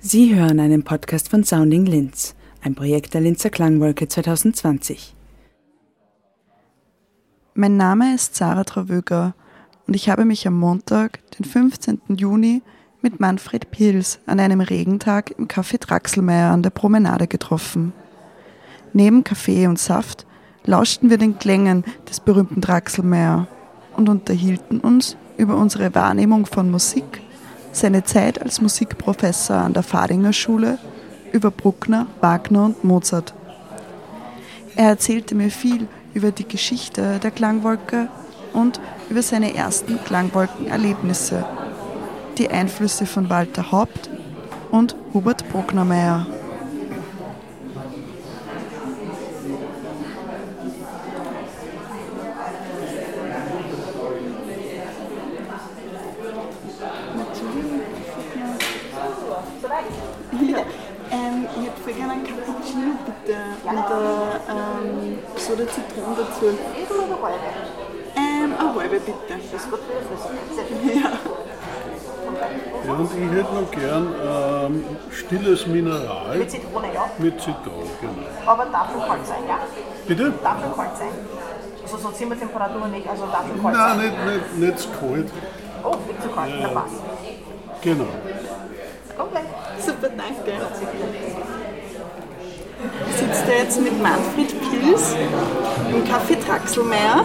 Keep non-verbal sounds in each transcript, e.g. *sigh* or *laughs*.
Sie hören einen Podcast von Sounding Linz, ein Projekt der Linzer Klangwolke 2020. Mein Name ist Sarah Travöger und ich habe mich am Montag, den 15. Juni, mit Manfred Pils an einem Regentag im Café Draxelmeier an der Promenade getroffen. Neben Kaffee und Saft lauschten wir den Klängen des berühmten Draxelmeier und unterhielten uns über unsere Wahrnehmung von Musik, seine Zeit als Musikprofessor an der Fadinger Schule, über Bruckner, Wagner und Mozart. Er erzählte mir viel über die Geschichte der Klangwolke und über seine ersten Klangwolkenerlebnisse, die Einflüsse von Walter Haupt und Hubert Brucknermeier. Ja, ähm, ich hätte voll gerne einen Bitte und äh, ähm, Soda Zitronen dazu. Ähm, eine halbe bitte. Ja. Ja, und ich hätte noch gern ähm, stilles Mineral Mit Zitrone, ja. mit Zitrone, genau. Aber darf schon kalt sein, ja? Bitte? Darf schon kalt sein. Also so Zimmertemperatur nicht, also darf schon kalt Nein, sein. nicht, nicht, nicht zu kalt. Oh, nicht zu kalt, na passt. Genau. Okay. Super, danke. Ich sitze da jetzt mit Manfred Pils im Café Traxelmeier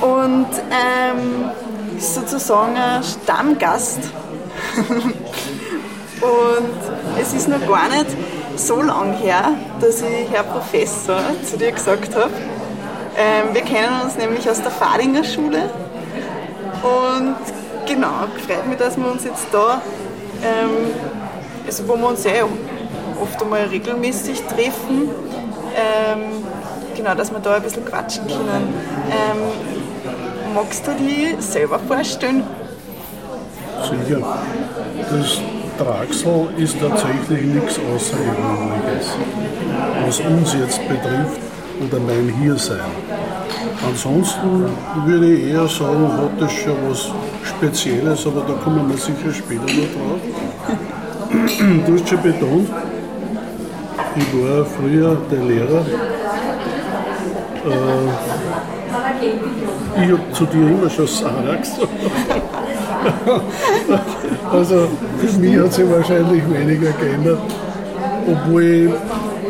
und ähm, ist sozusagen ein Stammgast. *laughs* und es ist noch gar nicht so lang her, dass ich Herr Professor zu dir gesagt habe. Ähm, wir kennen uns nämlich aus der Fadinger Schule und genau, freut mich, dass wir uns jetzt da ähm, also wo wir uns ja oft einmal regelmäßig treffen, ähm, genau, dass wir da ein bisschen quatschen können. Ähm, magst du dich selber vorstellen? Sicher. Das Draxel ist tatsächlich nichts Außergewöhnliches, was uns jetzt betrifft oder mein Hiersein. Ansonsten würde ich eher sagen, hat das schon was Spezielles, aber da kommen wir sicher später noch drauf. *clears throat* Du hast schon betont, ich war früher der Lehrer. Äh, ich habe zu dir immer schon Sarah gesagt. *laughs* Also für mich hat sich wahrscheinlich weniger geändert, obwohl ich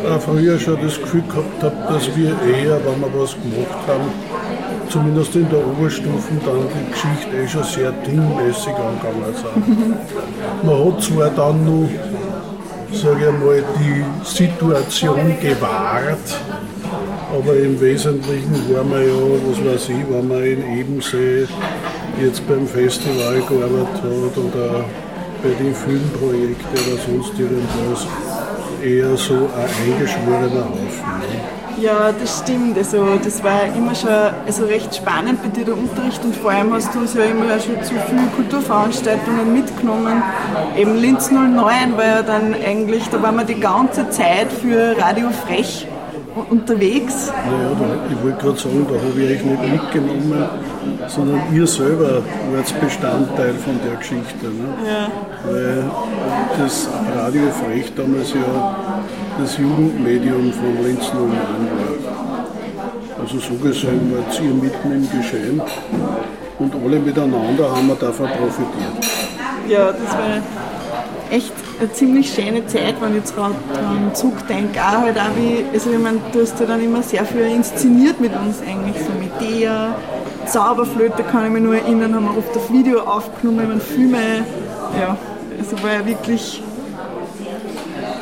auch früher schon das Gefühl gehabt habe, dass wir eher, wenn wir was gemacht haben, zumindest in der Oberstufe dann die Geschichte eh schon sehr dingmäßig angegangen sind. Man hat zwar dann noch, sage ich mal, die Situation gewahrt, aber im Wesentlichen war man ja, was weiß ich, wenn man in Ebensee jetzt beim Festival gearbeitet hat oder bei den Filmprojekten oder sonst irgendwas, eher so ein eingeschworener Haufen. Ja, das stimmt. Also, das war immer schon also recht spannend bei dir der Unterricht und vor allem hast du uns ja immer schon zu vielen Kulturveranstaltungen mitgenommen. Eben Linz 09 war ja dann eigentlich, da waren wir die ganze Zeit für Radio Frech unterwegs. Naja, da, ich wollte gerade sagen, da habe ich euch nicht mitgenommen, sondern ihr selber wart Bestandteil von der Geschichte. Ne? Ja. Weil das Radio Frech damals ja das Jugendmedium von Linz 09 war. Also so gesehen wart ihr mitten im Geschehen und alle miteinander haben wir davon profitiert. Ja, das war echt eine ziemlich schöne Zeit, wenn ich jetzt gerade dran zurückdenke. Auch halt auch wie, also ich meine, du hast ja dann immer sehr viel inszeniert mit uns eigentlich, so mit der Zauberflöte kann ich mich nur erinnern, haben wir oft auf Video aufgenommen, wenn Filme, ja, also war ja wirklich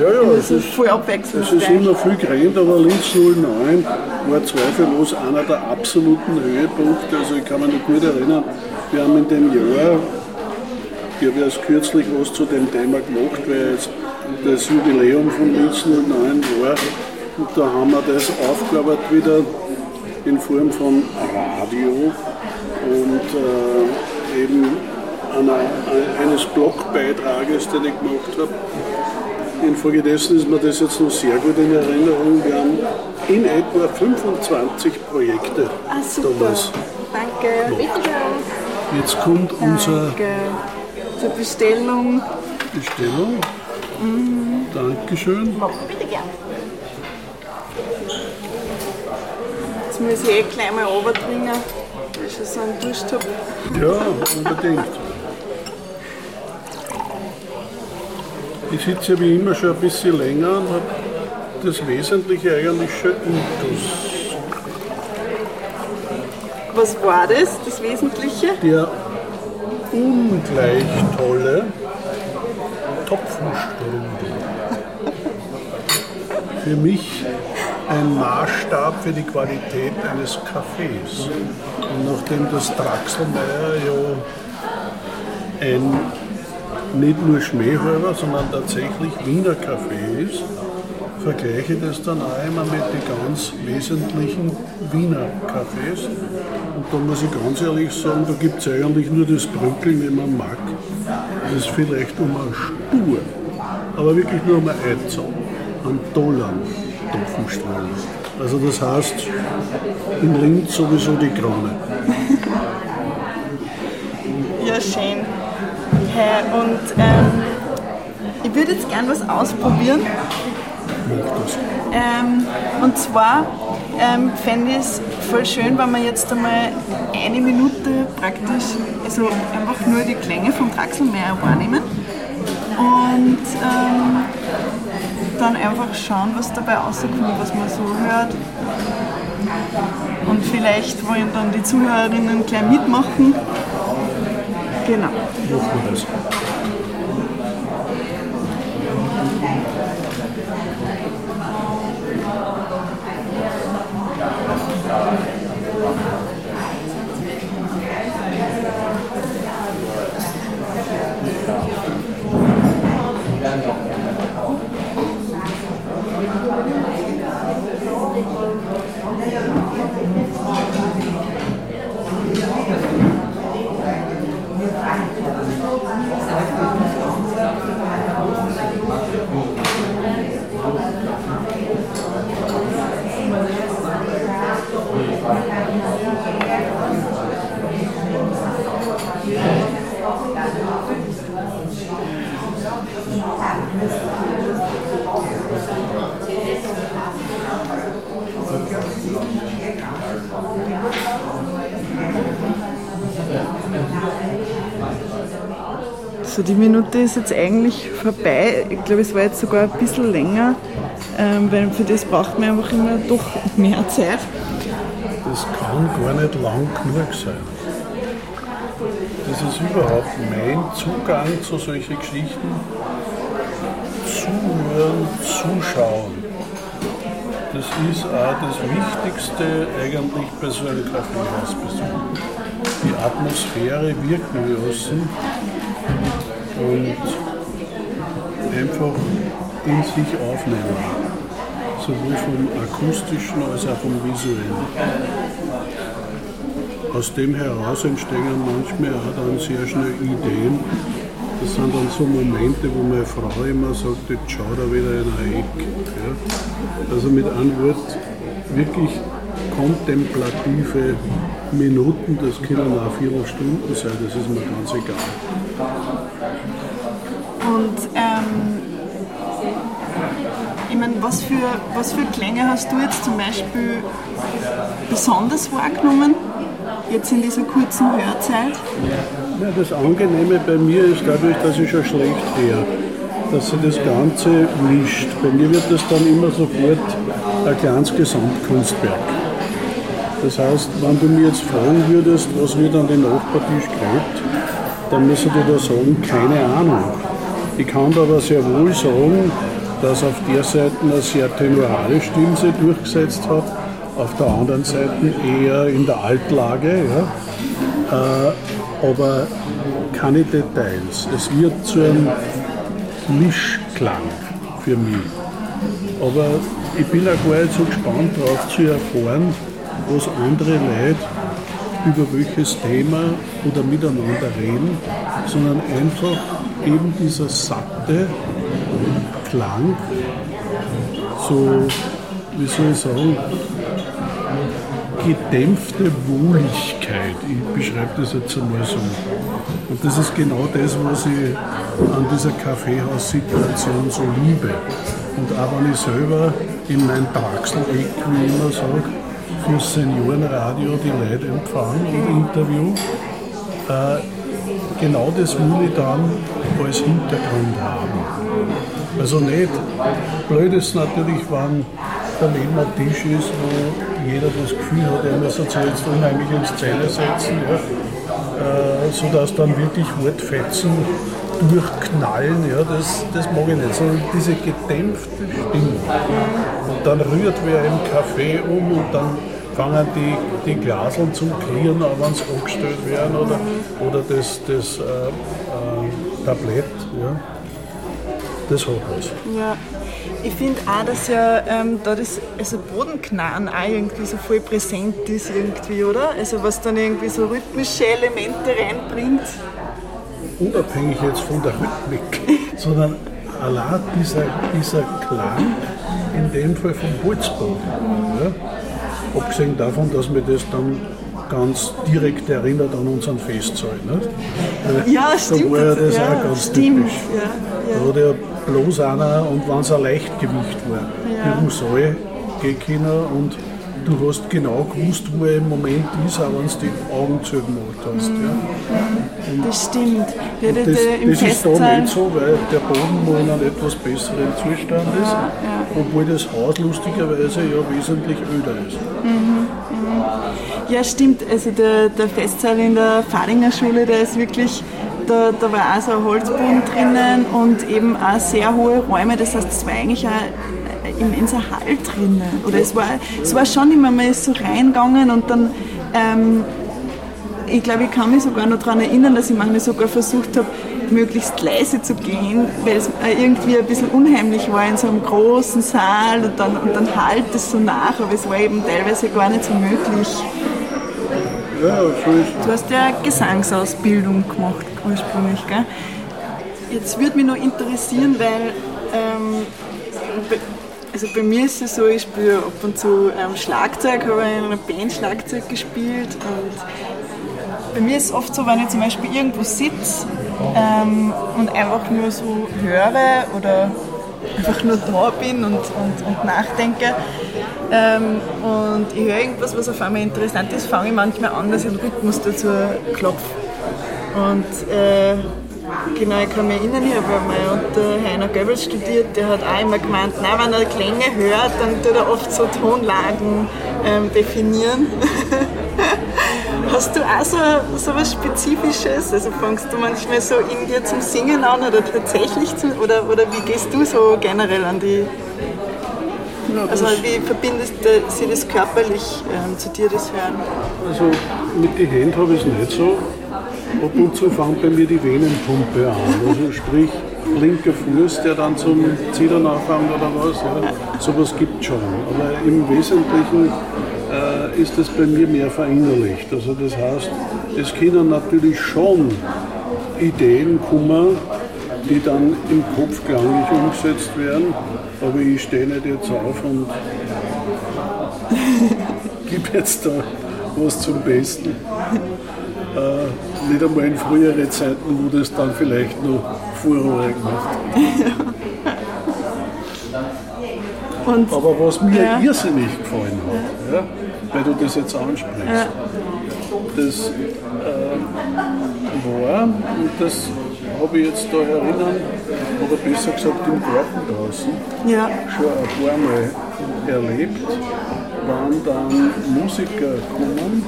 Ja, ja, es also ist, voll es abwechslungsreich. ist immer viel gerannt, aber Linz 09 war zweifellos einer der absoluten Höhepunkte. Also ich kann mich noch gut erinnern, wir haben in dem Jahr, ich habe erst kürzlich was zu dem Thema gemacht, weil jetzt das Jubiläum von Linz 09 war. Und da haben wir das aufgearbeitet wieder in Form von Radio und äh, eben einer, eines Blogbeitrages, den ich gemacht habe. Infolgedessen ist mir das jetzt noch sehr gut in Erinnerung. Wir haben in etwa 25 Projekte Ah, super. damals. Danke. Jetzt kommt Danke. Zur Bestellung. Bestellung. Dankeschön. Bitte gern. Jetzt muss ich eh gleich mal runterbringen, weil ich schon so einen Durst habe. Ja, unbedingt. Ich sitze ja wie immer schon ein bisschen länger und habe das Wesentliche eigentlich schon intus. Was war das, das Wesentliche? Der ungleich tolle Topfenstrudel. *laughs* Für mich ein Maßstab für die Qualität eines Kaffees. Und nachdem das Draxelmeier ja ein nicht nur Schmähhalber, sondern tatsächlich Wiener Kaffee ist, vergleiche ich das dann auch immer mit den ganz wesentlichen Wiener Kaffees. Und da muss ich ganz ehrlich sagen, da gibt es eigentlich nur das Brückeln, wenn man mag. Das ist vielleicht um eine Spur, aber wirklich nur um ein Eizer, einen Dollar Topfenstrahl. Also das heißt, in Linz sowieso die Krone. Ja, schön. Hey, und ähm, ich würde jetzt gern was ausprobieren. Ähm, und zwar ähm, fände ich es voll schön, wenn wir jetzt einmal eine Minute praktisch, also einfach nur die Klänge vom Draxelmeier wahrnehmen und ähm, dann einfach schauen, was dabei rauskommt, was man so hört. Und vielleicht wollen dann die Zuhörerinnen gleich mitmachen. Genau. Machen wir das. So, die Minute ist jetzt eigentlich vorbei. Ich glaube, es war jetzt sogar ein bisschen länger, ähm, weil für das braucht man einfach immer doch mehr Zeit. Das kann gar nicht lang genug sein. Das ist überhaupt mein Zugang zu solchen Geschichten. Zuhören, zuschauen. Das ist auch das Wichtigste eigentlich bei so einem Kaffeehausbesuch. Die Atmosphäre wirken lassen und einfach in sich aufnehmen. Sowohl vom akustischen als auch vom visuellen. Aus dem heraus entstehen manchmal auch dann sehr schnell Ideen. Das sind dann so Momente, wo meine Frau immer sagt, jetzt schau da wieder in ein Eck. Ja. Also mit einem Wort wirklich kontemplative Minuten, das können auch Viertelstunden sein, das ist mir ganz egal. Und ähm, ich meine, was für, was für Klänge hast du jetzt zum Beispiel besonders wahrgenommen, jetzt in dieser kurzen Hörzeit? Ja, das Angenehme bei mir ist dadurch, dass ich schon schlecht höre, dass sich das Ganze mischt. Bei mir wird das dann immer sofort ein kleines Gesamtkunstwerk. Das heißt, wenn du mir jetzt fragen würdest, was wird an den Nachbartisch geredet, dann muss ich dir da sagen, keine Ahnung. Ich kann aber sehr wohl sagen, dass auf der Seite eine sehr tenorale Stimme sich durchgesetzt hat, auf der anderen Seite eher in der Altlage. Ja. Äh, aber keine Details. Es wird zu einem Mischklang für mich. Aber ich bin auch gar nicht so gespannt darauf zu erfahren, was andere Leute über welches Thema oder miteinander reden, sondern einfach eben dieser satte Klang, so, wie soll ich sagen, gedämpfte Wohligkeit. Ich beschreibe das jetzt einmal so. Und das ist genau das, was ich an dieser Kaffeehaussituation so liebe. Und auch wenn ich selber in mein Draxel-Eck, wie ich immer sage, fürs Seniorenradio die Leute empfangen und interview, äh, genau das will ich dann als Hintergrund haben. Also nicht, blöd ist natürlich, wenn daneben ein Tisch ist, wo jeder das Gefühl hat, er muss jetzt unheimlich ins Zelle setzen, ja, äh, sodass dann wirklich Wortfetzen durchknallen, ja, das, das mag ich nicht, sondern diese gedämpfte Stimme. Und dann rührt wer im Kaffee um und dann fangen die, die Glaseln zum Klirren, wenn sie angestellt werden oder, oder das, das äh, Tablett. Ja. Das hat was. Ja. Ich finde auch, dass ja ähm, da das also Bodenknarren auch irgendwie so voll präsent ist irgendwie, oder? Also was dann irgendwie so rhythmische Elemente reinbringt. Unabhängig jetzt von der Rhythmik, *laughs* sondern allein dieser, dieser Klang, in dem Fall vom Holzboden. Ja? Abgesehen davon, dass mir das dann ganz direkt erinnert an unseren Festsaal. Nicht? Ja, stimmt. Da war ja das ja, auch ganz stimmt. typisch. Ja, Da hat ja bloß einer, und wenn es ein Leichtgewicht war, Ja. den Saal gehen und du hast genau gewusst, wo er im Moment ist, auch wenn du die Augen zugemacht hast. Ja. Das stimmt. Ja, Das, das ist da nicht so, weil der Boden wohl in einem etwas besseren Zustand ist, obwohl das Haus lustigerweise ja wesentlich öder ist. Ja, stimmt. Also der, der Festsaal in der Fadinger Schule, der ist wirklich, da, da war auch so ein Holzboden drinnen und eben auch sehr hohe Räume. Das heißt, es war eigentlich auch im in so Hall drinnen. Oder es war, es war schon immer, man ist so reingegangen und dann, ähm, ich glaube, ich kann mich sogar noch daran erinnern, dass ich manchmal sogar versucht habe, möglichst leise zu gehen, weil es äh, irgendwie ein bisschen unheimlich war in so einem großen Saal und dann, und dann halt es so nach, aber es war eben teilweise gar nicht so möglich. Ja, so ist Du hast ja Gesangsausbildung gemacht ursprünglich, gell? Jetzt würde mich noch interessieren, weil ähm, bei, also bei mir ist es so, ich spiele ab und zu ähm, Schlagzeug, habe in einer Band Schlagzeug gespielt und bei mir ist es oft so, wenn ich zum Beispiel irgendwo sitze ähm, und einfach nur so höre oder einfach nur da bin und, und, und nachdenke ähm, und ich höre irgendwas, was auf einmal interessant ist, fange ich manchmal an, dass ich einen Rhythmus dazu klopfe. Und äh, genau, ich kann mich erinnern, ich habe einmal unter Heiner Goebbels studiert, der hat auch immer gemeint, nein, wenn er Klänge hört, dann tut er oft so Tonlagen ähm, definieren. *laughs* Hast du auch so, so was Spezifisches? Also fängst du manchmal so in dir zum Singen an oder tatsächlich zum, oder, oder wie gehst du so generell an die also wie verbindest du sie das körperlich ähm, zu dir, das Hören? Also mit den Händen habe ich es nicht so. Ab und zu fängt bei mir die Venenpumpe an. Also sprich linker Fuß, der dann zum Zittern anfängt oder was. Ja. Sowas gibt es schon. Aber im Wesentlichen äh, ist es bei mir mehr verinnerlicht. Also das heißt, es können natürlich schon Ideen kommen, die dann im Kopf klanglich umgesetzt werden. Aber ich stehe nicht jetzt auf und *laughs* gebe jetzt da was zum Besten. Äh, nicht einmal in frühere Zeiten, wo das dann vielleicht noch Furore gemacht *laughs* Und Aber was mir Ja. irrsinnig gefallen hat, ja, weil du das jetzt ansprichst, das äh, war, und das habe ich jetzt da erinnern, oder besser gesagt im Garten draußen, ja, schon ein paar Mal erlebt, wann dann Musiker kommen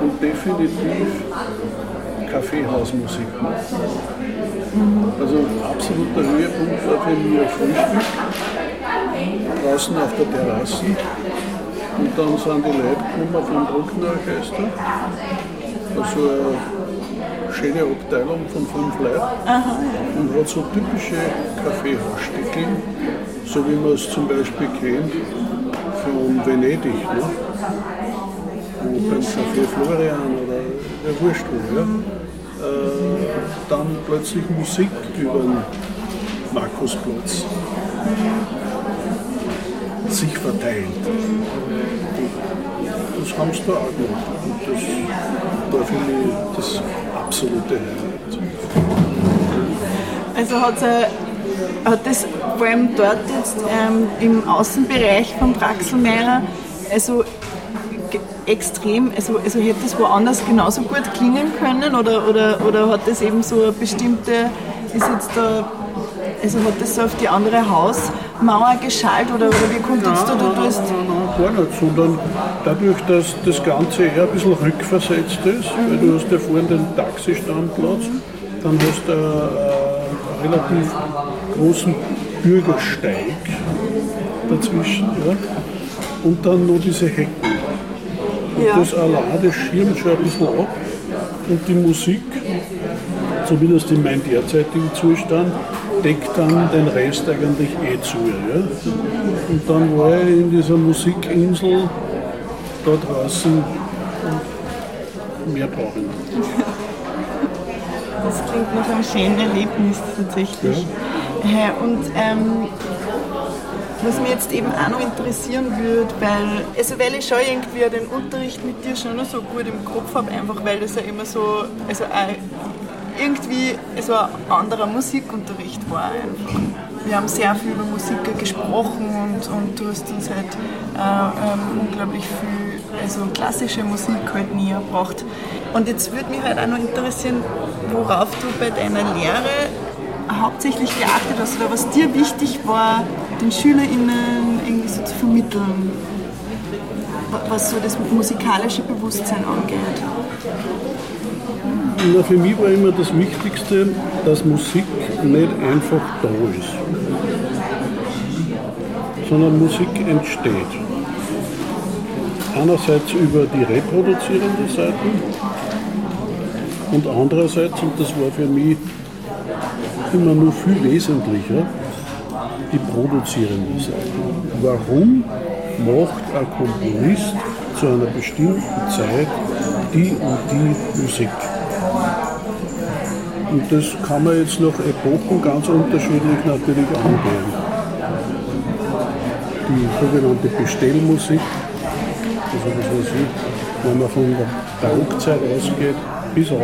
und definitiv Kaffeehausmusik machen. Also absoluter Höhepunkt war für mich ein Frühstück draußen auf der Terrasse. Und dann sind die Leute gekommen vom Bruckner-Orchester, also eine schöne Abteilung von fünf Leuten. Und hat so typische Kaffeehausstücke, so wie man es zum Beispiel kennt von Venedig, ne? wo beim Café Florian oder der Wurscht ja? äh, dann plötzlich Musik über den Markusplatz sich verteilt. das haben sie da auch gemacht. Und das war für mich das absolute Highlight. Also hat, hat das vor allem dort jetzt ähm, im Außenbereich von Praxelmeier also extrem, also, also hätte es woanders genauso gut klingen können oder, oder, oder hat das eben so eine bestimmte, ist jetzt da, also hat das so auf die andere Hausmauer geschallt oder, oder wie kommt jetzt da, du tust? Nein, nein, gar nicht, sondern dadurch, dass das Ganze eher ein bisschen rückversetzt ist, mhm. weil du hast ja vorhin den Taxistandplatz, dann hast du einen relativ großen Bürgersteig dazwischen ja, und dann nur diese Hecken. Und ja. das das schirmt schon ein bisschen ab. Und die Musik, zumindest in meinem derzeitigen Zustand, deckt dann den Rest eigentlich eh zu. Ja? Und dann war ich in dieser Musikinsel da draußen und mehr brauche ich nicht. Das klingt nach einem schönen Erlebnis tatsächlich. Ja. Und ähm, was mich jetzt eben auch noch interessieren würde, weil, also weil ich schon irgendwie den Unterricht mit dir schon noch so gut im Kopf habe, einfach weil das ja immer so, also irgendwie so ein anderer Musikunterricht war einfach. Wir haben sehr viel über Musik gesprochen und, und du hast uns halt äh, ähm, unglaublich viel also klassische Musik halt näher gebracht. Und jetzt würde mich halt auch noch interessieren, worauf du bei deiner Lehre hauptsächlich geachtet hast oder was dir wichtig war, den SchülerInnen irgendwie so zu vermitteln, was so das musikalische Bewusstsein angeht? Na, für mich war immer das Wichtigste, dass Musik nicht einfach da ist, sondern Musik entsteht. Einerseits über die reproduzierende Seite und andererseits, und das war für mich immer nur viel wesentlicher, die produzierende Seite. Warum macht ein Komponist zu einer bestimmten Zeit die und die Musik? Und das kann man jetzt nach Epochen ganz unterschiedlich natürlich angehen. Die sogenannte Bestellmusik, also was weiß ich, wenn man von der Barockzeit ausgeht, bis auf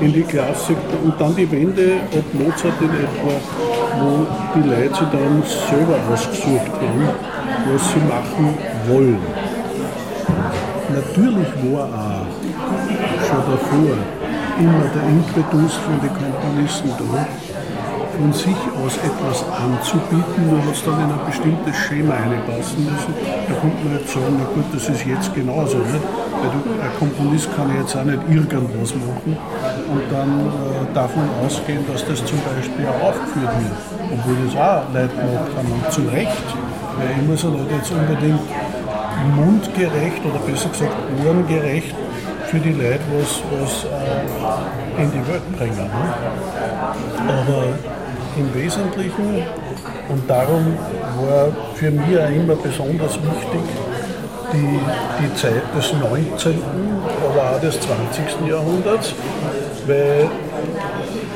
in die Klassik und dann die Wende ab Mozart in etwa, wo die Leute sich dann selber ausgesucht haben, was sie machen wollen. Natürlich war auch schon davor immer der Impetus von den Komponisten da, von sich aus etwas anzubieten, nur hat es dann in ein bestimmtes Schema einpassen müssen. Da kommt man jetzt sagen, na gut, das ist jetzt genauso. Nicht? Weil du, ein Komponist kann jetzt auch nicht irgendwas machen und dann äh, davon ausgehen, dass das zum Beispiel auch aufgeführt wird. Obwohl das auch Leute gemacht haben und zu Recht. Weil ich muss ja nicht jetzt unbedingt mundgerecht oder besser gesagt ohrengerecht für die Leute was, was äh, in die Welt bringen. Ne? Aber im Wesentlichen. Und darum war für mich auch immer besonders wichtig die, die Zeit des 19., aber auch des 20. Jahrhunderts, weil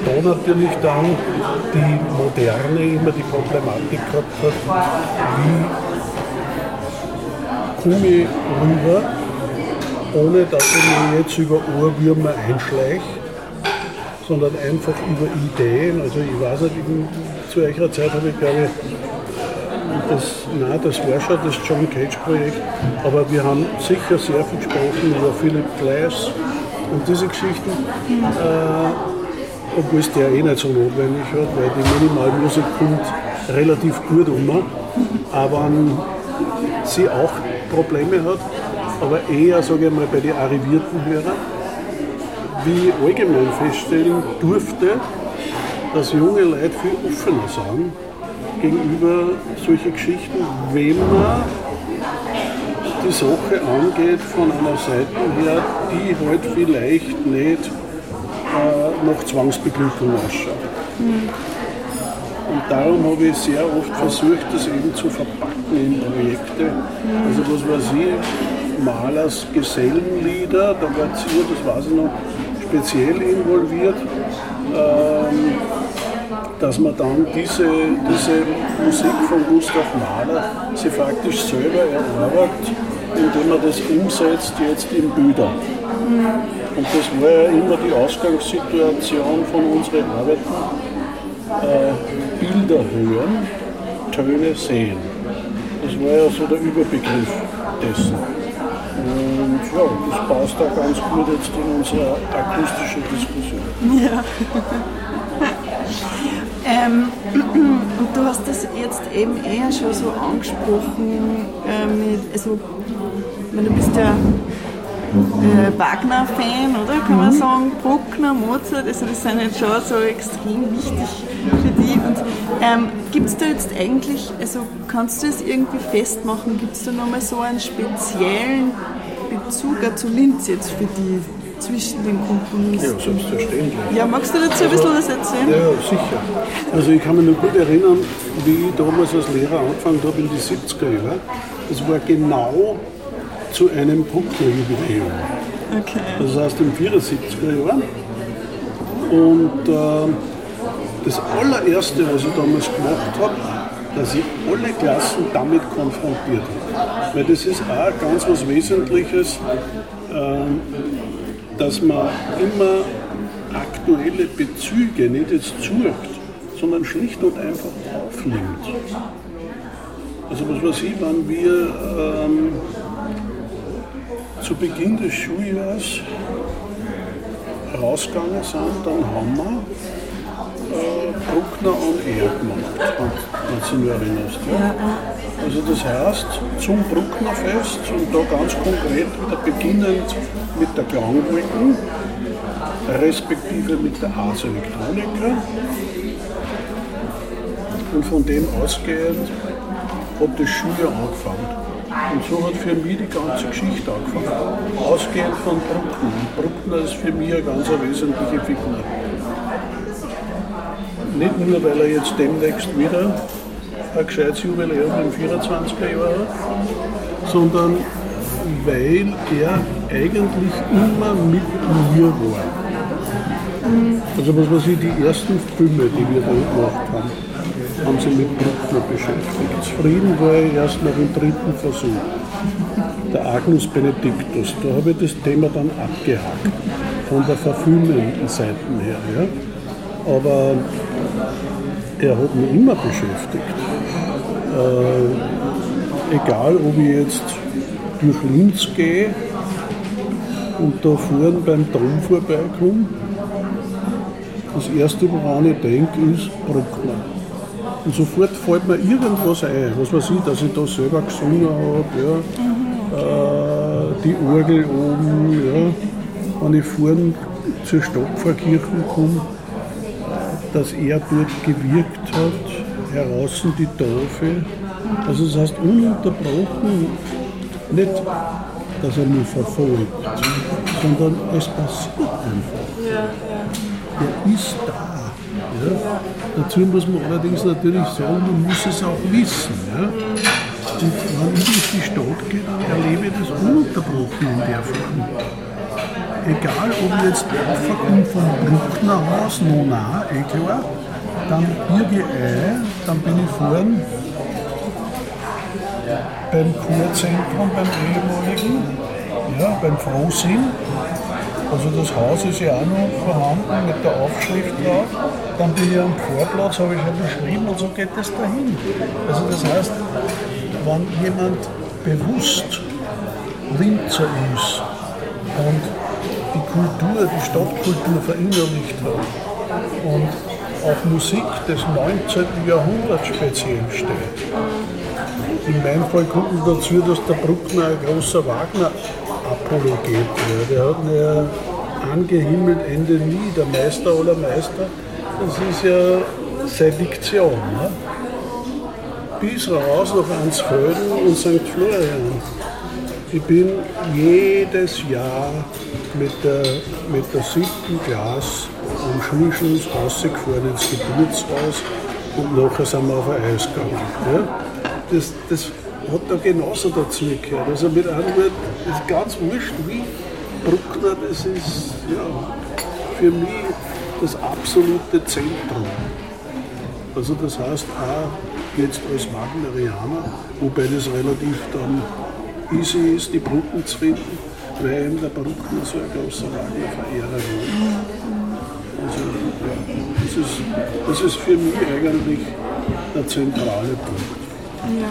da natürlich dann die Moderne immer die Problematik gehabt hat, wie komme ich rüber, ohne dass ich mich jetzt über Ohrwürmer einschleiche sondern einfach über Ideen. Also ich weiß nicht, zu eurer Zeit habe ich glaube das, nein, das war schon das John Cage Projekt, aber wir haben sicher sehr viel gesprochen über Philip Glass und diese Geschichten, äh, obwohl es der eh nicht so notwendig hat, weil die Minimalmusik kommt relativ gut um, aber sie auch Probleme hat, aber eher, sage ich mal, bei den arrivierten Hörern wie allgemein feststellen durfte, dass junge Leute viel offener sind gegenüber solchen Geschichten, wenn man die Sache angeht von einer Seite her, die halt vielleicht nicht äh, nach Zwangsbeglückung ausschaut. Mhm. Und darum habe ich sehr oft versucht, das eben zu verpacken in Projekte. Also was weiß ich, Malers Gesellenlieder, da war ihr, das weiß ich noch, speziell involviert, ähm, dass man dann diese, diese Musik von Gustav Mahler sie faktisch selber erarbeitet indem man das umsetzt jetzt in Bilder. Und das war ja immer die Ausgangssituation von unseren Arbeiten. Äh, Bilder hören, Töne sehen. Das war ja so der Überbegriff dessen. Ja, das passt da ganz gut jetzt in unsere akustische Diskussion. Ja. *laughs* ähm, und du hast das jetzt eben eher schon so angesprochen, äh, mit, also, du bist ja äh, Wagner-Fan, oder? Kann man sagen, Bruckner, Mozart, also das sind jetzt schon so extrem wichtig für die. Und ähm, gibt es da jetzt eigentlich, also kannst du das irgendwie festmachen, gibt es da nochmal so einen speziellen Bezug auch zu Linz jetzt für die zwischen den Komponisten? Ja, selbstverständlich. Ja, magst du dazu ein bisschen was erzählen? Ja, sicher. Also ich kann mich noch gut erinnern, wie ich damals als Lehrer angefangen habe in die 70er Jahre. Das war genau zu einem Bruckner-Jubiläum. Okay. Das heißt im 74er Jahr. Und äh, das allererste, was ich damals gemacht habe, dass ich alle Klassen damit konfrontiert habe. Weil das ist auch ganz was Wesentliches, äh, dass man immer aktuelle Bezüge nicht jetzt sucht, sondern schlicht und einfach aufnimmt. Also was weiß ich, wenn wir ähm, zu Beginn des Schuljahres rausgegangen sind, dann haben wir äh, Bruckner Air gemacht, wenn du dich erinnerst. Ja? Also das heißt, zum Brucknerfest und da ganz konkret wieder beginnend mit der Klangwolken, respektive mit der Ars Electronica und von dem ausgehend hat das Schuljahr angefangen. Und so hat für mich die ganze Geschichte angefangen. Ausgehend von Bruckner. Bruckner ist für mich eine ganz wesentliche Figur. Nicht nur, weil er jetzt demnächst wieder ein gescheites Jubiläum im 24er Jahr hat, sondern weil er eigentlich immer mit mir war. Also was weiß ich, die ersten Filme, die wir da gemacht haben, haben sie mit Bruckner beschäftigt. Frieden war ja erst nach dem dritten Versuch. Der Agnus Benedictus, da habe ich das Thema dann abgehakt, von der verfilmenden Seite her. Ja. Aber er hat mich immer beschäftigt. Äh, egal, ob ich jetzt durch Linz gehe und da vorne beim Dom vorbeikomme, das erste, woran ich denke, ist Bruckner. Und sofort fällt mir irgendwas ein, was weiß ich, dass ich da selber gesungen habe, ja. Äh, die Orgel oben, ja. wenn ich vorne zur Stadtpfarrkirche komme, dass er dort gewirkt hat, heraus die Tafel. Also das heißt ununterbrochen, nicht, dass er mich verfolgt, sondern es passiert einfach. Der ist da. Ja. Dazu muss man allerdings natürlich sagen, man muss es auch wissen. Ja. Und wenn ich durch die Stadt gehe, dann erlebe ich das ununterbrochen in der Form. Egal, ob jetzt raufkomme vom Brucknerhaus, no nah, eh klar, dann ich ein, dann bin ich vorn beim Kurzentrum, beim ehemaligen, ja, beim Frohsinn. Also das Haus ist ja auch noch vorhanden mit der Aufschrift drauf. Dann bin ich am Vorplatz, habe ich schon beschrieben und so geht es dahin. Also das heißt, wenn jemand bewusst Linzer ist und die Kultur, die Stadtkultur verinnerlicht hat und auf Musik des 19. Jahrhunderts speziell steht. In meinem Fall kommt dazu, dass der Bruckner ein großer Wagner-Apologet war. Der hat ihn ja angehimmelt Ende nie, der Meister aller Meister. Das ist ja seine Diktion. Ne? Bis raus nach Ansfelden und St. Florian. Ich bin jedes Jahr mit der, mit der siebten Klasse am Schulschluss rausgefahren ins Geburtshaus und nachher sind wir auf ein Eis gegangen. Ja? Das, das hat da genauso dazu gehört. Also mit anderen Worten, ist ganz wurscht, wie Bruckner, das ist ja, für mich das absolute Zentrum. Also das heißt auch jetzt als Wagnerianer, wobei das relativ dann easy ist, die Brücken zu finden, weil eben der Bruckner so ein großer Wagner-Verehrer war. Also, ja, das, ist, das ist für mich eigentlich der zentrale Punkt. Ja.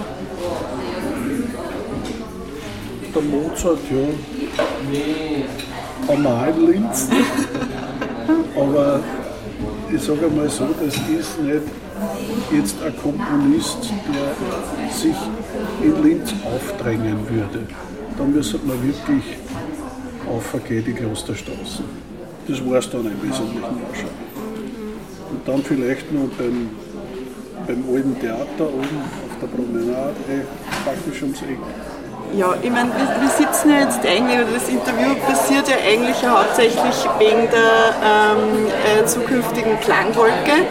Der Mozart, ja, normal Linz, aber ich sage mal so, das ist nicht jetzt ein Komponist, der sich in Linz aufdrängen würde. Da müsste man wirklich aufgehen, die Klosterstraßen. Das war es dann im Wesentlichen auch schon. Und dann vielleicht noch beim, beim alten Theater oben auf der Promenade, eh, praktisch ums Eck. Ja, ich meine, wir, wir sitzen ja jetzt eigentlich, oder das Interview passiert ja eigentlich hauptsächlich wegen der ähm, äh, zukünftigen Klangwolke.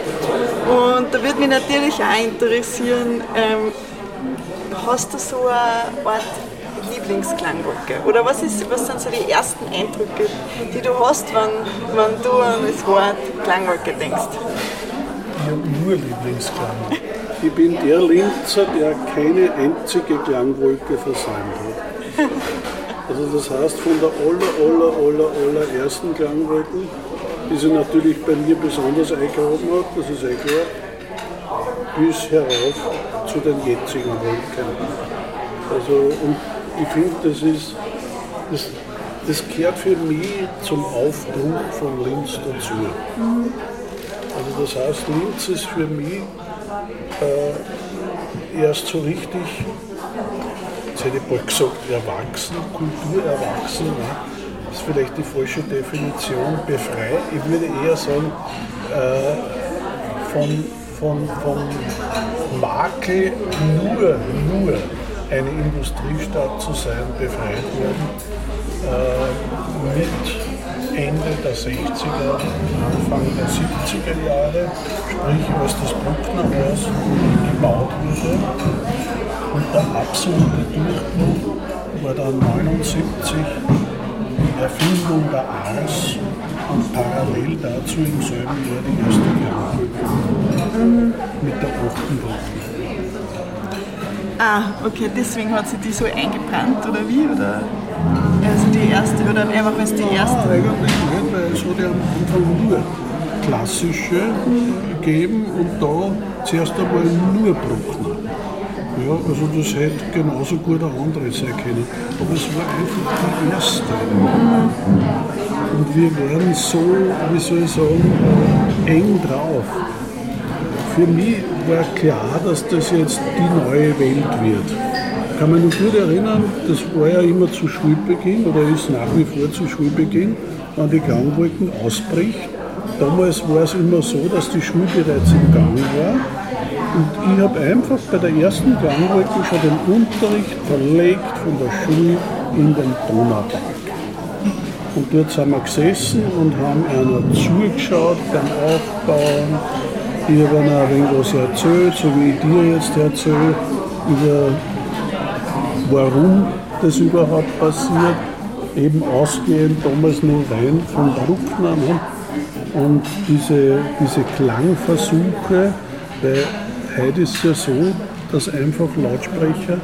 Und da würde mich natürlich auch interessieren, ähm, hast du so eine Art Lieblingsklangwolke? Oder was, ist, was sind so die ersten Eindrücke, die du hast, wenn, wenn du an das Wort Klangwolke denkst? Ich habe nur Lieblingsklang. Ich bin der Linzer, der keine einzige Klangwolke versäumt hat. Also das heißt, von der aller, aller, aller, aller ersten Klangwolke, die sie natürlich bei mir besonders eingehoben hat, das ist eh klar, bis herauf zu den jetzigen Wolken. Also, und ich finde, das ist, das, das gehört für mich zum Aufbruch von Linz dazu. Also das heißt, Linz ist für mich äh, erst so richtig, jetzt hätte ich bald gesagt, erwachsen, kulturerwachsen. Ne? Das ist vielleicht die falsche Definition, befreit. Ich würde eher sagen, äh, von, von, von Makel nur, nur eine Industriestadt zu sein, befreit worden. Äh, mit Ende der 60er, Anfang der 70er Jahre, sprich als das Brucknerhaus gebaut wurde. Und der absolute Durchbruch war dann 79 die Erfindung der Ars und parallel dazu im selben Jahr die erste Kernbrücke mit der achten Brücke. Ah, okay, deswegen hat sie die so eingebrannt, oder wie? Oder also die erste, oder einfach als die erste? Ja, eigentlich nicht, weil es hat ja am Anfang nur klassische gegeben und da zuerst einmal nur Bruckner. Ja, also das hätte genauso gut ein anderes sein können. Aber es war einfach die erste. Und wir waren so, wie soll ich sagen, eng drauf. Für mich war klar, dass das jetzt die neue Welt wird. Kann mich noch gut erinnern, das war ja immer zu Schulbeginn oder ist nach wie vor zu Schulbeginn, wenn die Klangwolken ausbricht. Damals war es immer so, dass die Schule bereits im Gang war. Und ich habe einfach bei der ersten Klangwolke schon den Unterricht verlegt von der Schule in den Donaupark. Und dort sind wir gesessen und haben einer zugeschaut beim Aufbauen. Ich habe ihnen ein wenig was erzählt, so wie ich dir jetzt erzähle, über warum das überhaupt passiert. Eben ausgehend damals nur rein von Bruckner. Ne? Und diese, diese Klangversuche, weil heute ist es ja so, dass einfach Lautsprecher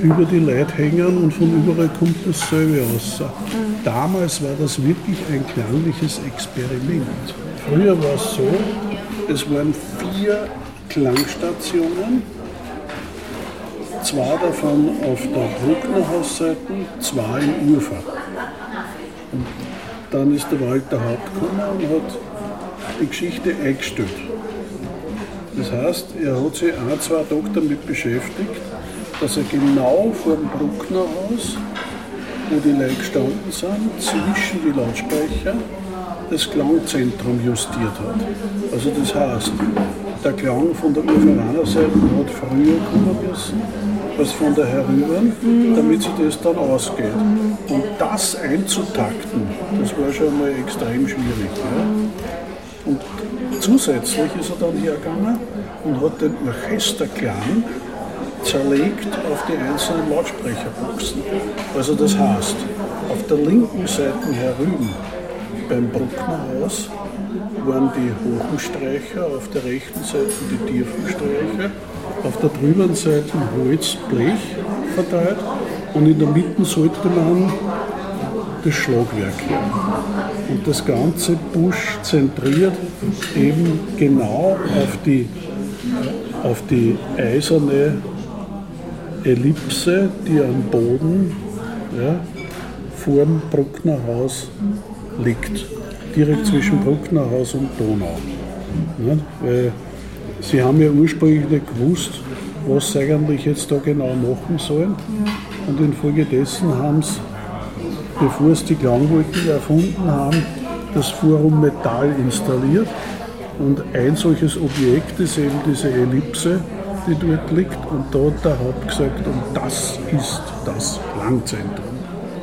über die Leute hängen und von überall kommt dasselbe raus. Damals war das wirklich ein klangliches Experiment. Früher war es so, es waren vier Klangstationen, zwei davon auf der Brucknerhausseite, zwei in Ufer. Und dann ist der Walter Haupt gekommen und hat die Geschichte eingestellt. Das heißt, er hat sich ein, zwei Tage damit beschäftigt, dass er genau vor dem Brucknerhaus, wo die Leute gestanden sind, zwischen die Lautsprecher das Klangzentrum justiert hat. Also das heißt, der Klang von der Urveraner Seite hat früher kommen müssen als von der herüben, damit sich das dann ausgeht. Und das einzutakten, das war schon mal extrem schwierig. Ja? Und zusätzlich ist er dann hergegangen und hat den Orchesterklang zerlegt auf die einzelnen Lautsprecherboxen. Also das heißt, auf der linken Seite herüben beim Brucknerhaus waren die hohen auf der rechten Seite die tiefen Streicher, auf der drüben Seite Holz, Blech verteilt und in der Mitte sollte man das Schlagwerk her. Und das ganze Busch zentriert eben genau auf die, auf die eiserne Ellipse, die am Boden ja, vor dem Brucknerhaus liegt. Direkt zwischen Brucknerhaus und Donau. Weil sie haben ja ursprünglich nicht gewusst, was sie eigentlich jetzt da genau machen sollen. Und infolgedessen haben sie, bevor sie die Klangwolken erfunden haben, das Forum Metall installiert. Und ein solches Objekt ist eben diese Ellipse, die dort liegt. Und da hat der Haupt gesagt, und das ist das Klangzentrum.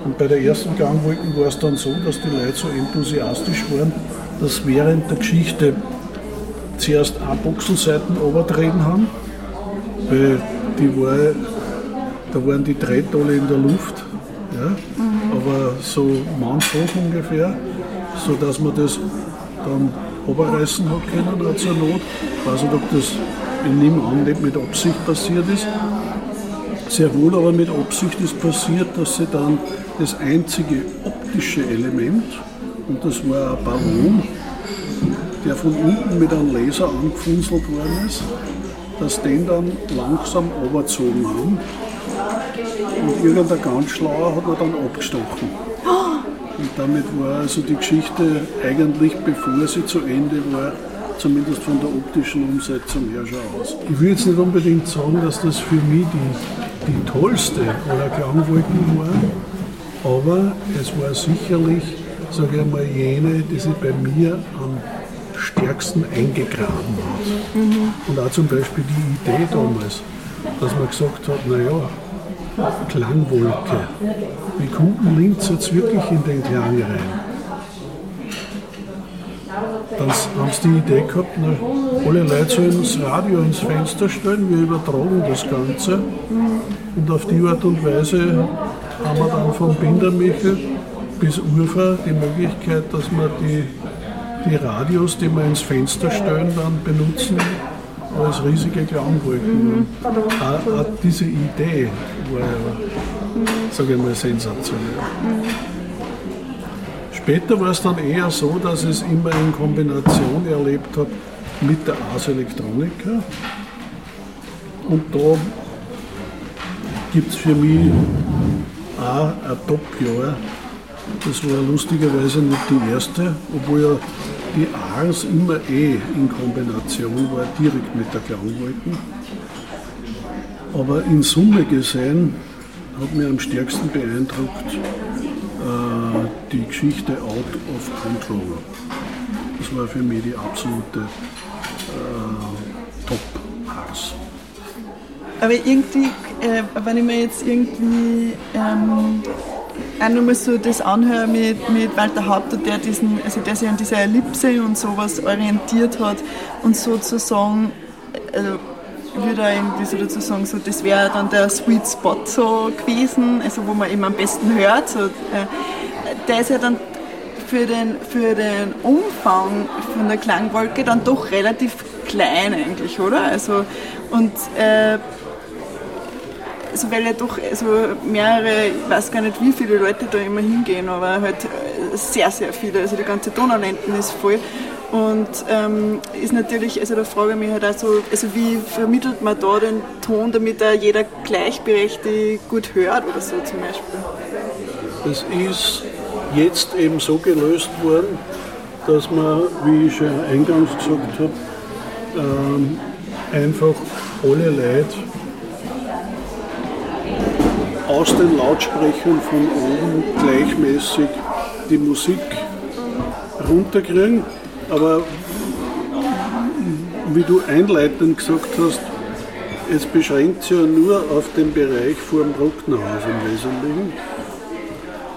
Und bei der ersten Klangwolken war es dann so, dass die Leute so enthusiastisch waren, dass während der Geschichte zuerst eine Boxenseiten übertreten haben, weil die war, da waren die Drehtolle in der Luft, ja, mhm. aber so manch hoch ungefähr, sodass man das dann oberreißen hat können, hat zur Not. Ich weiß nicht, ob das in nehme an, nicht mit Absicht passiert ist. Sehr wohl aber mit Absicht ist passiert, dass sie dann das einzige optische Element, und das war ein Ballon, der von unten mit einem Laser angefunzelt worden ist, dass den dann langsam überzogen haben. Und irgendein ganz schlauer hat er dann abgestochen. Und damit war also die Geschichte eigentlich, bevor sie zu Ende war, zumindest von der optischen Umsetzung her schon aus. Ich will jetzt nicht unbedingt sagen, dass das für mich die, die tollste aller Klangwolken war, aber es war sicherlich, sage ich mal, jene, die sich bei mir am stärksten eingegraben hat. Mhm. Und auch zum Beispiel die Idee damals, dass man gesagt hat, naja, Klangwolke, wie kommt ein Linz jetzt wirklich in den Klang rein? Dann haben sie die Idee gehabt, na, alle Leute sollen das Radio ins Fenster stellen, wir übertragen das Ganze. Und auf die Art und Weise haben wir dann von Bindermichel bis Urfa die Möglichkeit, dass wir die, die Radios, die wir ins Fenster stellen, dann benutzen als riesige Klangwolken. Mhm. Auch, auch, diese Idee war ja, sage ich mal, sensationell. Mhm. Später war es dann eher so, dass ich es immer in Kombination erlebt habe mit der Ars Electronica. Und da gibt es für mich auch ein Top-Jahr. Das war lustigerweise nicht die erste, obwohl ja die Ars immer eh in Kombination war, direkt mit der Klangwolken. Aber in Summe gesehen hat mir am stärksten beeindruckt die Geschichte Out of Control. Das war für mich die absolute äh, Top-Hass. Aber irgendwie, äh, wenn ich mir jetzt irgendwie ähm, auch nochmal so das anhöre mit, mit Walter Haupter, der, diesen, also der sich an dieser Ellipse und sowas orientiert hat und sozusagen, also ich würde irgendwie so dazu sagen, so, das wäre dann der Sweet Spot so gewesen, also wo man eben am besten hört. So, äh, der ist ja dann für den, für den Umfang von der Klangwolke dann doch relativ klein eigentlich, oder? Also, und äh, also weil ja doch also mehrere, ich weiß gar nicht wie viele Leute da immer hingehen, aber halt sehr, sehr viele. Also die ganze Donaulenten ist voll. Und ähm, ist natürlich, also da frage ich mich halt auch so, also wie vermittelt man da den Ton, damit da jeder gleichberechtigt gut hört oder so zum Beispiel? Das ist jetzt eben so gelöst worden, dass man, wie ich schon eingangs gesagt habe, ähm, einfach alle Leute aus den Lautsprechern von oben gleichmäßig die Musik runterkriegen aber wie du einleitend gesagt hast, es beschränkt sich ja nur auf den Bereich vor dem Brucknerhaus im Wesentlichen.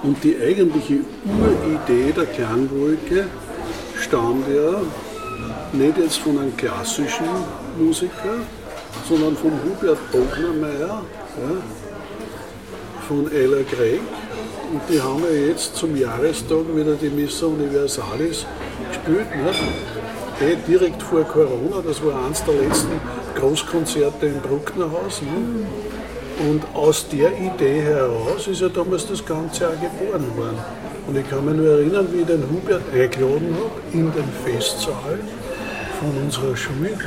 Und die eigentliche Uridee der Klangwolke stammt ja nicht jetzt von einem klassischen Musiker, sondern von Hubert Bognermeier, ja, von Ella Craig. Und die haben ja jetzt zum Jahrestag wieder die Missa Universalis gespielt. Nicht? Eh, direkt vor Corona, das war eines der letzten Großkonzerte im Brucknerhaus. Nicht? Und aus der Idee heraus ist ja damals das Ganze auch geboren worden. Und ich kann mich nur erinnern, wie ich den Hubert eingeladen habe in den Festsaal von unserer Schule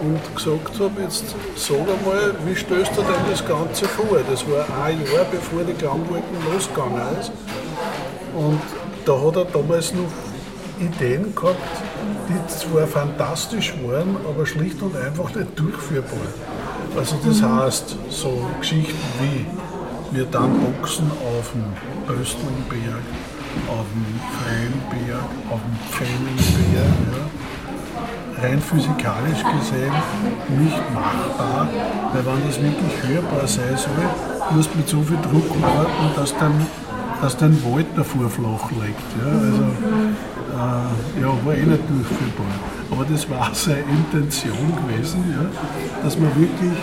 und gesagt habe, jetzt sag einmal, wie stellst du denn das Ganze vor? Das war ein Jahr bevor die Klangwolken losgegangen ist. Und da hat er damals noch Ideen gehabt, die zwar fantastisch waren, aber schlicht und einfach nicht durchführbar. Also das heißt, so Geschichten wie wir dann Boxen auf dem Böstlingberg, auf dem Freienberg, auf dem Pfenningberg, ja, rein physikalisch gesehen nicht machbar, weil wenn das wirklich hörbar sein soll, muss mit so viel Druck arbeiten, dass dann, dass dann Wald davor flach liegt. Ja. Also, äh, ja, war eh nicht durchführbar. Aber das war seine Intention gewesen, ja, dass man wirklich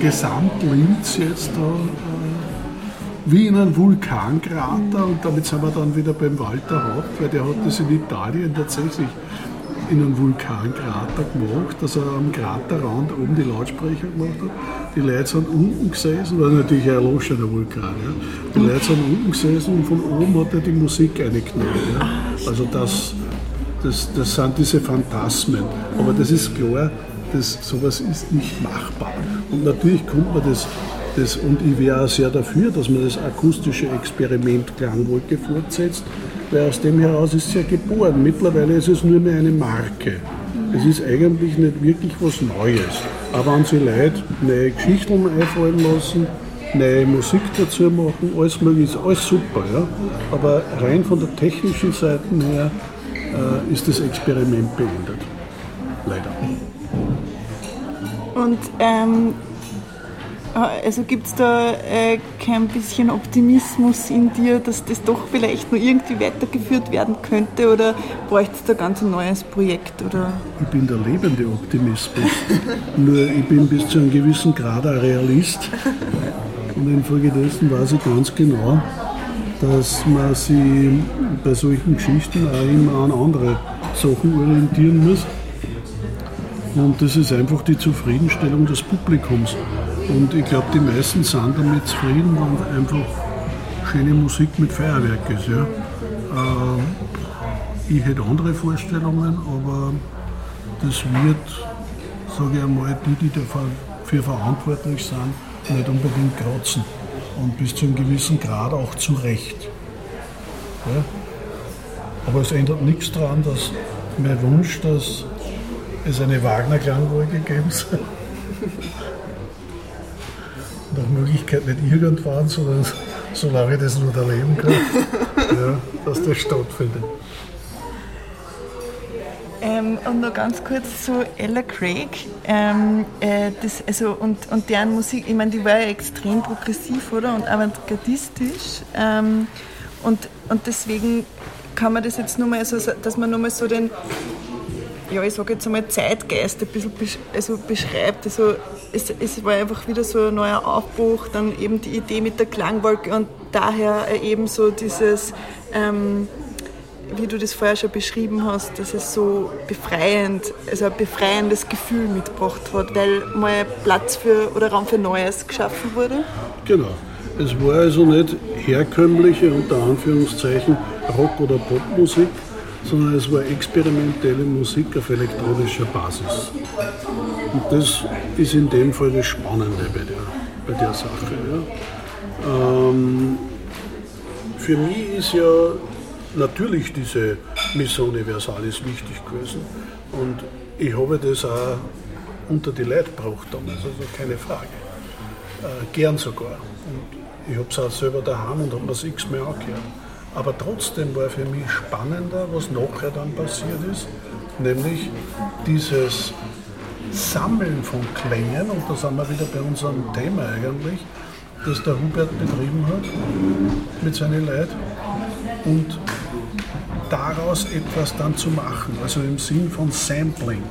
Gesamt-Linz jetzt da äh, wie in einem Vulkankrater und damit sind wir dann wieder beim Walter Haupt, weil der hat das in Italien tatsächlich in einem Vulkankrater gemacht, dass er am Kraterrand oben die Lautsprecher gemacht hat. Die Leute sind unten gesessen, war natürlich ein erloschener Vulkan. Ja. Die Leute sind unten gesessen und von oben hat er die Musik reingeknallt. Ja. Also das, das, das sind diese Phantasmen. Aber das ist klar, das, sowas ist nicht machbar. Und natürlich kommt man das, das, und ich wäre auch sehr dafür, dass man das akustische Experiment Klangwolke fortsetzt, weil aus dem heraus ist es ja geboren. Mittlerweile ist es nur mehr eine Marke. Es ist eigentlich nicht wirklich was Neues. Aber wenn sich Leute neue Geschichten einfallen lassen, neue Musik dazu machen, alles möglich, ist alles super. Ja? Aber rein von der technischen Seite her äh, ist das Experiment beendet. Leider. Und ähm, also gibt es da äh, kein bisschen Optimismus in dir, dass das doch vielleicht noch irgendwie weitergeführt werden könnte oder bräuchte es da ganz ein neues Projekt? Oder? Ich bin der lebende Optimismus. *laughs* Nur ich bin bis zu einem gewissen Grad ein Realist. Und infolgedessen weiß ich ganz genau, dass man sich bei solchen Geschichten auch immer an andere Sachen orientieren muss. Und das ist einfach die Zufriedenstellung des Publikums. Und ich glaube, die meisten sind damit zufrieden, wenn einfach schöne Musik mit Feuerwerk ist. Ja. Äh, ich hätte andere Vorstellungen, aber das wird, sage ich einmal, die, die dafür verantwortlich sind, nicht unbedingt kratzen. Und bis zu einem gewissen Grad auch zu Recht. Ja. Aber es ändert nichts daran, dass mein Wunsch, dass es eine Wagner-Klangwolke geben soll. *laughs* Nach Möglichkeit nicht irgendwann, sondern *laughs* solange ich das nur erleben kann, *laughs* ja, dass das stattfindet. Ähm, und noch ganz kurz zu Ella Craig. Ähm, äh, das, also, und, und deren Musik, ich meine, die war ja extrem progressiv, oder? Und avantgardistisch. Ähm, und, und deswegen kann man das jetzt nur mal, also, dass man nochmal so den, ja, ich sage jetzt einmal Zeitgeist ein bisschen besch also beschreibt. Also es, es war einfach wieder so ein neuer Aufbruch, dann eben die Idee mit der Klangwolke und daher eben so dieses, ähm, wie du das vorher schon beschrieben hast, dass es so befreiend, also ein befreiendes Gefühl mitgebracht hat, weil mal Platz für oder Raum für Neues geschaffen wurde. Genau. Es war also nicht herkömmliche, unter Anführungszeichen, Rock- oder Popmusik, sondern es war experimentelle Musik auf elektronischer Basis. Und das ist in dem Fall das Spannende bei der, bei der Sache. Ja. Ähm, für mich ist ja natürlich diese Mission Universalis wichtig gewesen und ich habe das auch unter die Leute gebracht damals, also keine Frage. Äh, gern sogar. Und ich habe es auch selber daheim und habe mir es x-mal angehört. Aber trotzdem war für mich spannender, was nachher dann passiert ist, nämlich dieses Sammeln von Klängen, und da sind wir wieder bei unserem Thema eigentlich, das der Hubert betrieben hat mit seinen Leuten, und daraus etwas dann zu machen, also im Sinn von Sampling.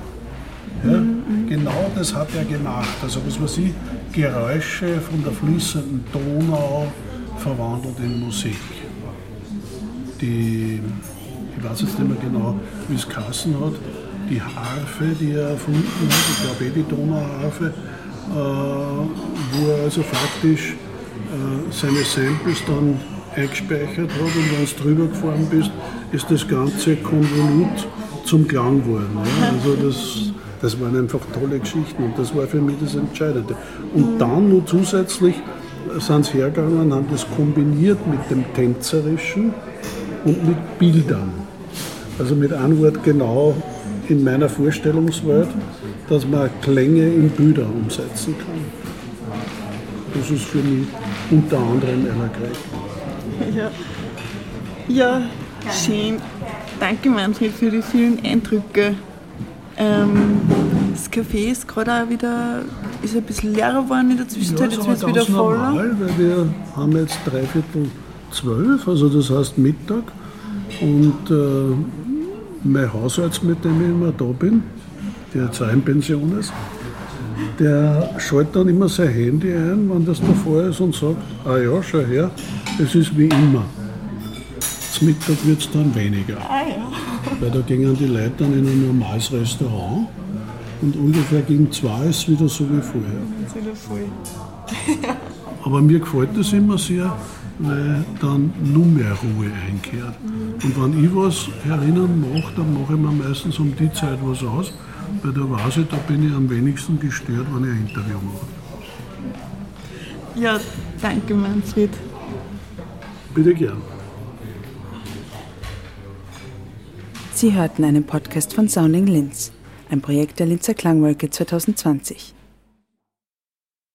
Ja, genau das hat er gemacht. Also was man sieht, Geräusche von der fließenden Donau verwandelt in Musik die, ich weiß jetzt nicht mehr genau, wie es geheißen hat, die Harfe, die er erfunden hat, ich glaube eh die Donauharfe, wo er also faktisch äh, seine Samples dann eingespeichert hat und wenn du drüber gefahren bist, ist das ganze Konvolut zum Klang geworden. Ja? Also das, das waren einfach tolle Geschichten und das war für mich das Entscheidende. Und dann nur zusätzlich sind sie hergegangen und haben das kombiniert mit dem Tänzerischen und mit Bildern. Also mit einem Wort genau in meiner Vorstellungswelt, dass man Klänge in Bilder umsetzen kann. Das ist für mich unter anderem ergreifend. Ja. ja, schön. Danke Manfred für die vielen Eindrücke. Ähm, das Café ist gerade auch wieder ist ein bisschen leerer geworden in der Zwischenzeit, ja, jetzt wird es wieder voller. Normal, weil wir haben jetzt dreiviertel zwölf, also das heißt Mittag. Und äh, mein Hausarzt, mit dem ich immer da bin, der jetzt auch in Pension ist, der schaltet dann immer sein Handy ein, wenn das davor ist und sagt, ah ja, schau her, es ist wie immer. Mittag wird es dann weniger. Ah, ja. Weil da gingen die Leute dann in ein normales Restaurant und ungefähr gegen zwei ist es wieder so wie vorher. Ist wieder voll. *laughs* Aber mir gefällt das immer sehr, weil dann nur mehr Ruhe einkehrt. Und wenn ich was herinnen mache, dann mache ich mir meistens um die Zeit was aus, weil da weiß ich, da bin ich am wenigsten gestört, wenn ich ein Interview mache. Ja, danke Manfred. Bitte gern. Sie hörten einen Podcast von Sounding Linz, ein Projekt der Linzer Klangwolke 2020.